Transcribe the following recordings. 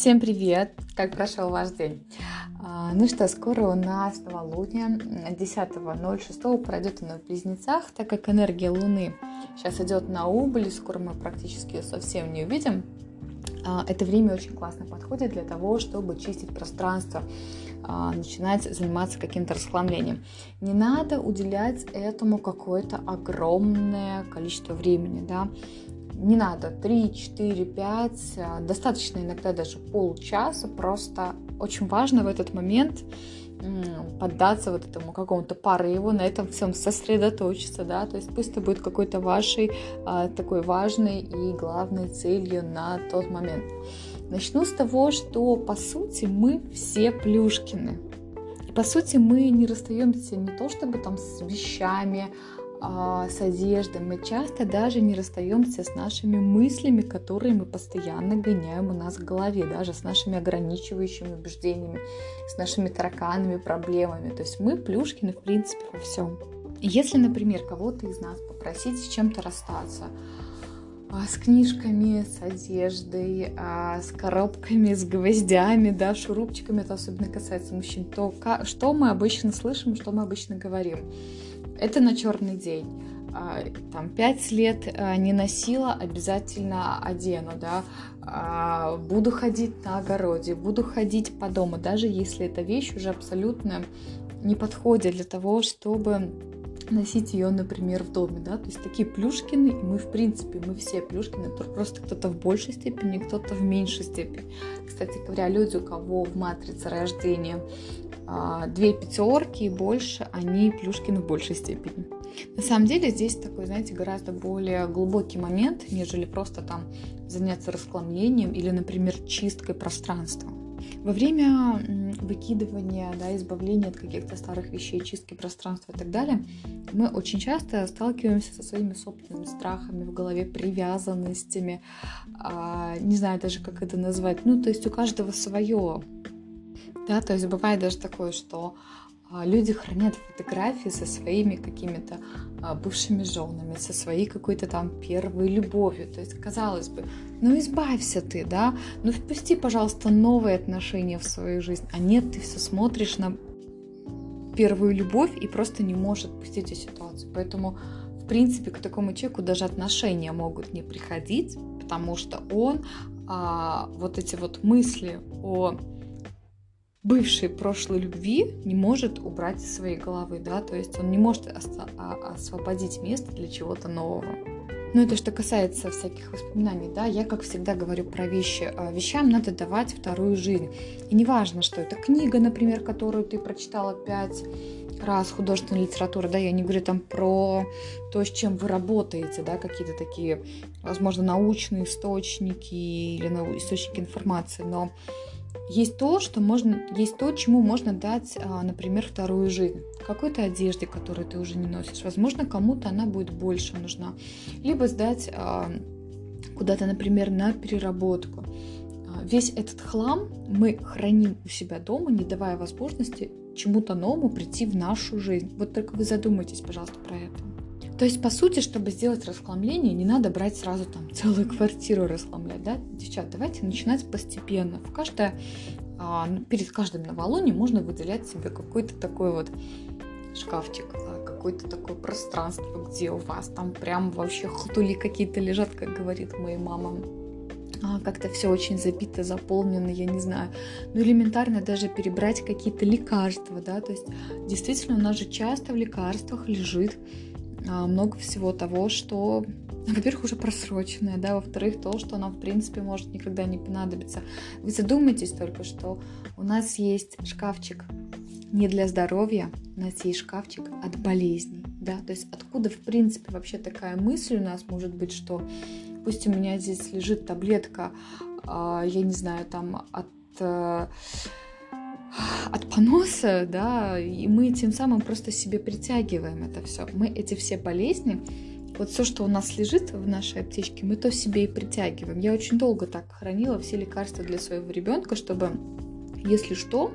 Всем привет! Как прошел ваш день? А, ну что, скоро у нас новолуние. 10.06 пройдет оно в Близнецах, так как энергия Луны сейчас идет на убыль, скоро мы практически ее совсем не увидим. А, это время очень классно подходит для того, чтобы чистить пространство, а, начинать заниматься каким-то расхламлением. Не надо уделять этому какое-то огромное количество времени, да не надо 3, 4, 5, достаточно иногда даже полчаса, просто очень важно в этот момент поддаться вот этому какому-то порыву, на этом всем сосредоточиться, да, то есть пусть это будет какой-то вашей а, такой важной и главной целью на тот момент. Начну с того, что по сути мы все плюшкины. И по сути мы не расстаемся не то чтобы там с вещами, с одеждой, мы часто даже не расстаемся с нашими мыслями, которые мы постоянно гоняем у нас в голове, даже с нашими ограничивающими убеждениями, с нашими тараканами, проблемами. То есть мы плюшкины, в принципе, во всем. Если, например, кого-то из нас попросить с чем-то расстаться, а, с книжками, с одеждой, а, с коробками, с гвоздями, да, шурупчиками, это особенно касается мужчин, то что мы обычно слышим, что мы обычно говорим? Это на черный день. А, там пять лет а, не носила, обязательно одену, да. А, буду ходить на огороде, буду ходить по дому, даже если эта вещь уже абсолютно не подходит для того, чтобы носить ее, например, в доме, да, то есть такие плюшкины, мы, в принципе, мы все плюшкины, просто кто-то в большей степени, кто-то в меньшей степени. Кстати говоря, люди, у кого в матрице рождения а, две пятерки и больше, они плюшкины в большей степени. На самом деле здесь такой, знаете, гораздо более глубокий момент, нежели просто там заняться расхламлением или, например, чисткой пространства. Во время выкидывания, да, избавления от каких-то старых вещей, чистки пространства и так далее, мы очень часто сталкиваемся со своими собственными страхами в голове, привязанностями, а, не знаю даже, как это назвать. Ну, то есть у каждого свое да, то есть бывает даже такое, что люди хранят фотографии со своими какими-то а, бывшими женами, со своей какой-то там первой любовью. То есть, казалось бы, ну избавься ты, да, ну впусти, пожалуйста, новые отношения в свою жизнь. А нет, ты все смотришь на первую любовь и просто не можешь отпустить эту ситуацию. Поэтому, в принципе, к такому человеку даже отношения могут не приходить, потому что он а, вот эти вот мысли о бывшей прошлой любви не может убрать из своей головы, да, то есть он не может а, освободить место для чего-то нового. Ну, это что касается всяких воспоминаний, да, я, как всегда, говорю про вещи. А, вещам надо давать вторую жизнь. И неважно, что это книга, например, которую ты прочитала пять раз художественная литература, да, я не говорю там про то, с чем вы работаете, да, какие-то такие, возможно, научные источники или источники информации, но есть то, что можно, есть то, чему можно дать, а, например, вторую жизнь. Какой-то одежде, которую ты уже не носишь. Возможно, кому-то она будет больше нужна. Либо сдать а, куда-то, например, на переработку. А, весь этот хлам мы храним у себя дома, не давая возможности чему-то новому прийти в нашу жизнь. Вот только вы задумайтесь, пожалуйста, про это. То есть, по сути, чтобы сделать расхламление, не надо брать сразу там целую квартиру расхламлять, да? Девчат, давайте начинать постепенно. В каждое, а, перед каждым новолунием можно выделять себе какой-то такой вот шкафчик, а, какое-то такое пространство, где у вас там прям вообще хтули какие-то лежат, как говорит моя мама. А, как-то все очень забито, заполнено, я не знаю. Ну, элементарно даже перебрать какие-то лекарства, да, то есть действительно у нас же часто в лекарствах лежит много всего того, что, во-первых, уже просроченное, да, во-вторых, то, что нам, в принципе, может никогда не понадобиться. Вы задумайтесь только, что у нас есть шкафчик не для здоровья, у нас есть шкафчик от болезней, да, то есть откуда, в принципе, вообще такая мысль у нас может быть, что пусть у меня здесь лежит таблетка, а, я не знаю, там от э, от поноса, да, и мы тем самым просто себе притягиваем это все. Мы эти все болезни, вот все, что у нас лежит в нашей аптечке, мы то себе и притягиваем. Я очень долго так хранила все лекарства для своего ребенка, чтобы если что,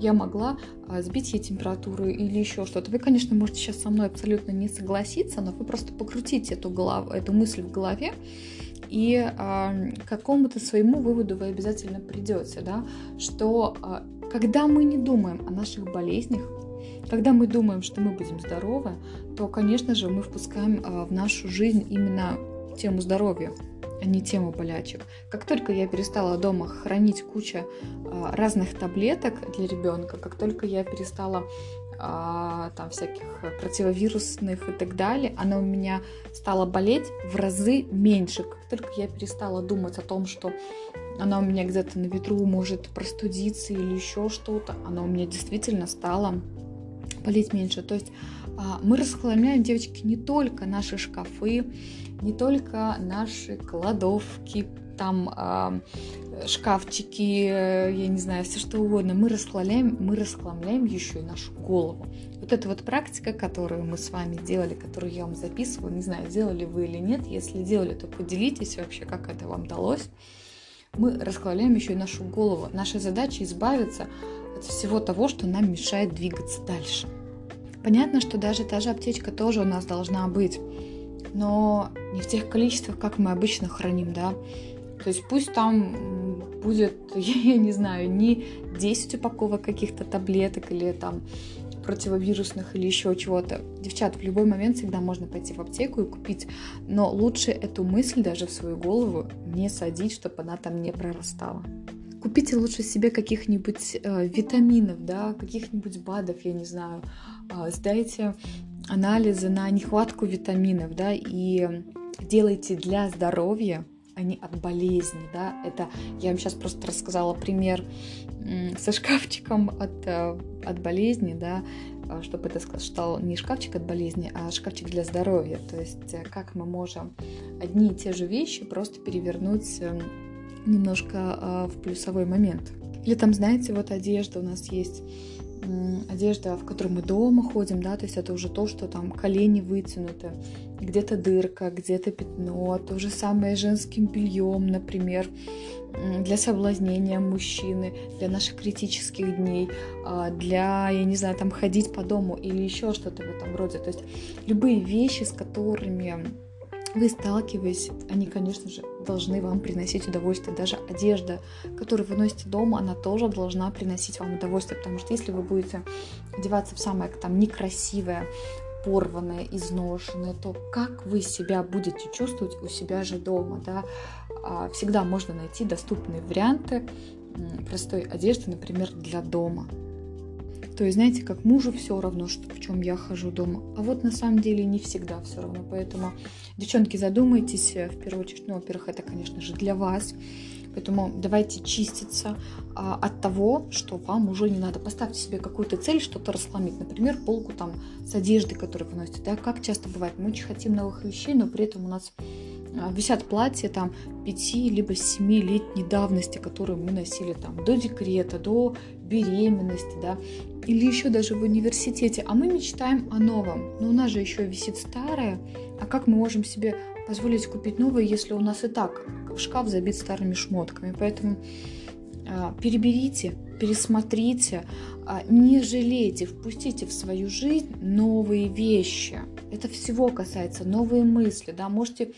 я могла а, сбить ей температуру или еще что-то. Вы, конечно, можете сейчас со мной абсолютно не согласиться, но вы просто покрутите эту, голову, эту мысль в голове, и э, к какому-то своему выводу вы обязательно придете, да, что э, когда мы не думаем о наших болезнях, когда мы думаем, что мы будем здоровы, то, конечно же, мы впускаем э, в нашу жизнь именно тему здоровья а не тему болячек. Как только я перестала дома хранить кучу а, разных таблеток для ребенка, как только я перестала а, там всяких противовирусных и так далее, она у меня стала болеть в разы меньше. Как только я перестала думать о том, что она у меня где-то на ветру может простудиться или еще что-то, она у меня действительно стала болеть меньше. То есть а, мы расхламляем, девочки, не только наши шкафы, не только наши кладовки, там э, шкафчики, я не знаю, все что угодно. Мы расхламляем, мы расхламляем еще и нашу голову. Вот эта вот практика, которую мы с вами делали, которую я вам записывала, не знаю, делали вы или нет. Если делали, то поделитесь вообще, как это вам далось. Мы расхламляем еще и нашу голову. Наша задача избавиться от всего того, что нам мешает двигаться дальше. Понятно, что даже та же аптечка тоже у нас должна быть но не в тех количествах, как мы обычно храним, да. То есть пусть там будет, я не знаю, не 10 упаковок каких-то таблеток или там противовирусных или еще чего-то. Девчат, в любой момент всегда можно пойти в аптеку и купить, но лучше эту мысль даже в свою голову не садить, чтобы она там не прорастала. Купите лучше себе каких-нибудь э, витаминов, да, каких-нибудь БАДов, я не знаю. Э, сдайте анализы на нехватку витаминов, да, и делайте для здоровья, а не от болезни, да. Это я вам сейчас просто рассказала пример со шкафчиком от, э, от болезни, да, а, чтобы это стал не шкафчик от болезни, а шкафчик для здоровья. То есть э, как мы можем одни и те же вещи просто перевернуть немножко в плюсовой момент. Или там, знаете, вот одежда у нас есть одежда, в которой мы дома ходим, да, то есть это уже то, что там колени вытянуты, где-то дырка, где-то пятно, то же самое женским бельем, например, для соблазнения мужчины, для наших критических дней, а, для, я не знаю, там ходить по дому или еще что-то в этом роде. То есть любые вещи, с которыми вы сталкиваетесь, они, конечно же, должны вам приносить удовольствие. Даже одежда, которую вы носите дома, она тоже должна приносить вам удовольствие, потому что если вы будете одеваться в самое там некрасивое, порванное, изношенное, то как вы себя будете чувствовать у себя же дома, да? А, всегда можно найти доступные варианты простой одежды, например, для дома. То есть, знаете, как мужу все равно, что, в чем я хожу дома. А вот на самом деле не всегда все равно. Поэтому, девчонки, задумайтесь э, в первую очередь. Ну, во-первых, это, конечно же, для вас. Поэтому давайте чиститься а, от того, что вам уже не надо. Поставьте себе какую-то цель, что-то расхламить. Например, полку там с одеждой, которую вы носите. Да, как часто бывает, мы очень хотим новых вещей, но при этом у нас а, висят платья там 5 либо 7 летней давности, которые мы носили там до декрета, до беременности, да, или еще даже в университете, а мы мечтаем о новом. Но у нас же еще висит старое, а как мы можем себе позволить купить новое, если у нас и так шкаф забит старыми шмотками? Поэтому а, переберите, пересмотрите, а, не жалейте, впустите в свою жизнь новые вещи. Это всего касается новые мысли, да, можете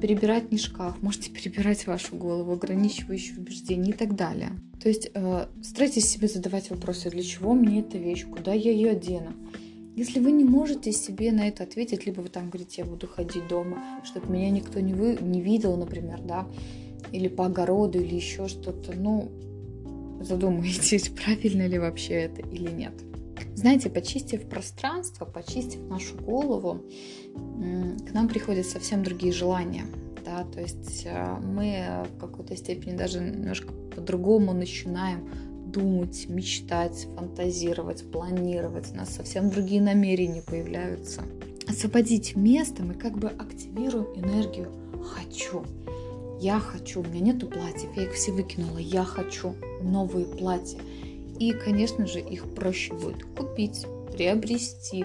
перебирать не шкаф, можете перебирать вашу голову, ограничивающие убеждения и так далее. То есть э, старайтесь себе задавать вопросы, для чего мне эта вещь, куда я ее одену. Если вы не можете себе на это ответить, либо вы там говорите, я буду ходить дома, чтобы меня никто не, вы, не видел, например, да, или по огороду, или еще что-то, ну, задумайтесь, правильно ли вообще это или нет. Знаете, почистив пространство, почистив нашу голову, к нам приходят совсем другие желания. Да? То есть э, мы в какой-то степени даже немножко по-другому начинаем думать, мечтать, фантазировать, планировать. У нас совсем другие намерения появляются. Освободить место мы как бы активируем энергию «хочу». Я хочу, у меня нету платьев, я их все выкинула, я хочу новые платья. И, конечно же, их проще будет купить, приобрести,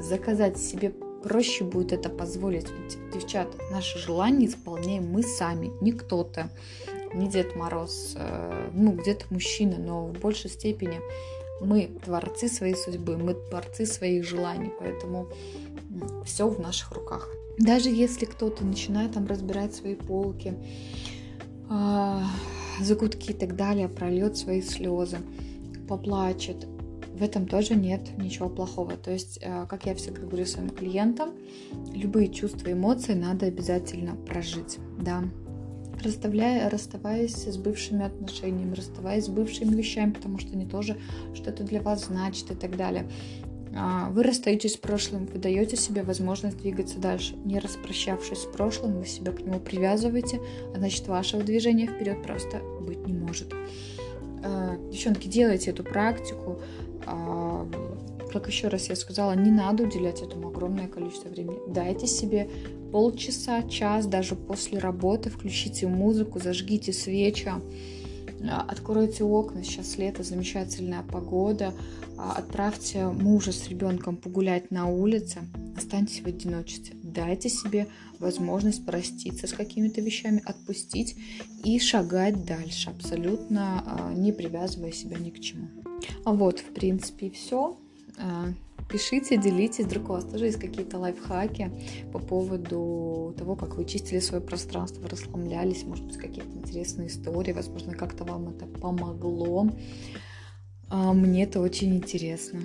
заказать себе проще будет это позволить. Ведь, девчат, наши желания исполняем мы сами, не кто-то, не Дед Мороз, э, ну, где-то мужчина, но в большей степени мы творцы своей судьбы, мы творцы своих желаний, поэтому все в наших руках. Даже если кто-то начинает там разбирать свои полки, э, закутки и так далее, прольет свои слезы, поплачет, в этом тоже нет ничего плохого. То есть, э, как я всегда говорю своим клиентам, любые чувства, эмоции надо обязательно прожить, да. Расставляя, расставаясь с бывшими отношениями, расставаясь с бывшими вещами, потому что они тоже что-то для вас значат и так далее. А, вы расстаетесь с прошлым, вы даете себе возможность двигаться дальше. Не распрощавшись с прошлым, вы себя к нему привязываете, а значит вашего движения вперед просто быть не может. А, девчонки, делайте эту практику. А, как еще раз я сказала, не надо уделять этому огромное количество времени. Дайте себе полчаса, час, даже после работы, включите музыку, зажгите свечи, а, откройте окна, сейчас лето, замечательная погода, а, отправьте мужа с ребенком погулять на улице, останьтесь в одиночестве, дайте себе возможность проститься с какими-то вещами, отпустить и шагать дальше, абсолютно не привязывая себя ни к чему. А вот, в принципе, все. А, пишите, делитесь, вдруг у вас тоже есть какие-то лайфхаки по поводу того, как вы чистили свое пространство, расслаблялись, может быть, какие-то интересные истории, возможно, как-то вам это помогло. А, мне это очень интересно.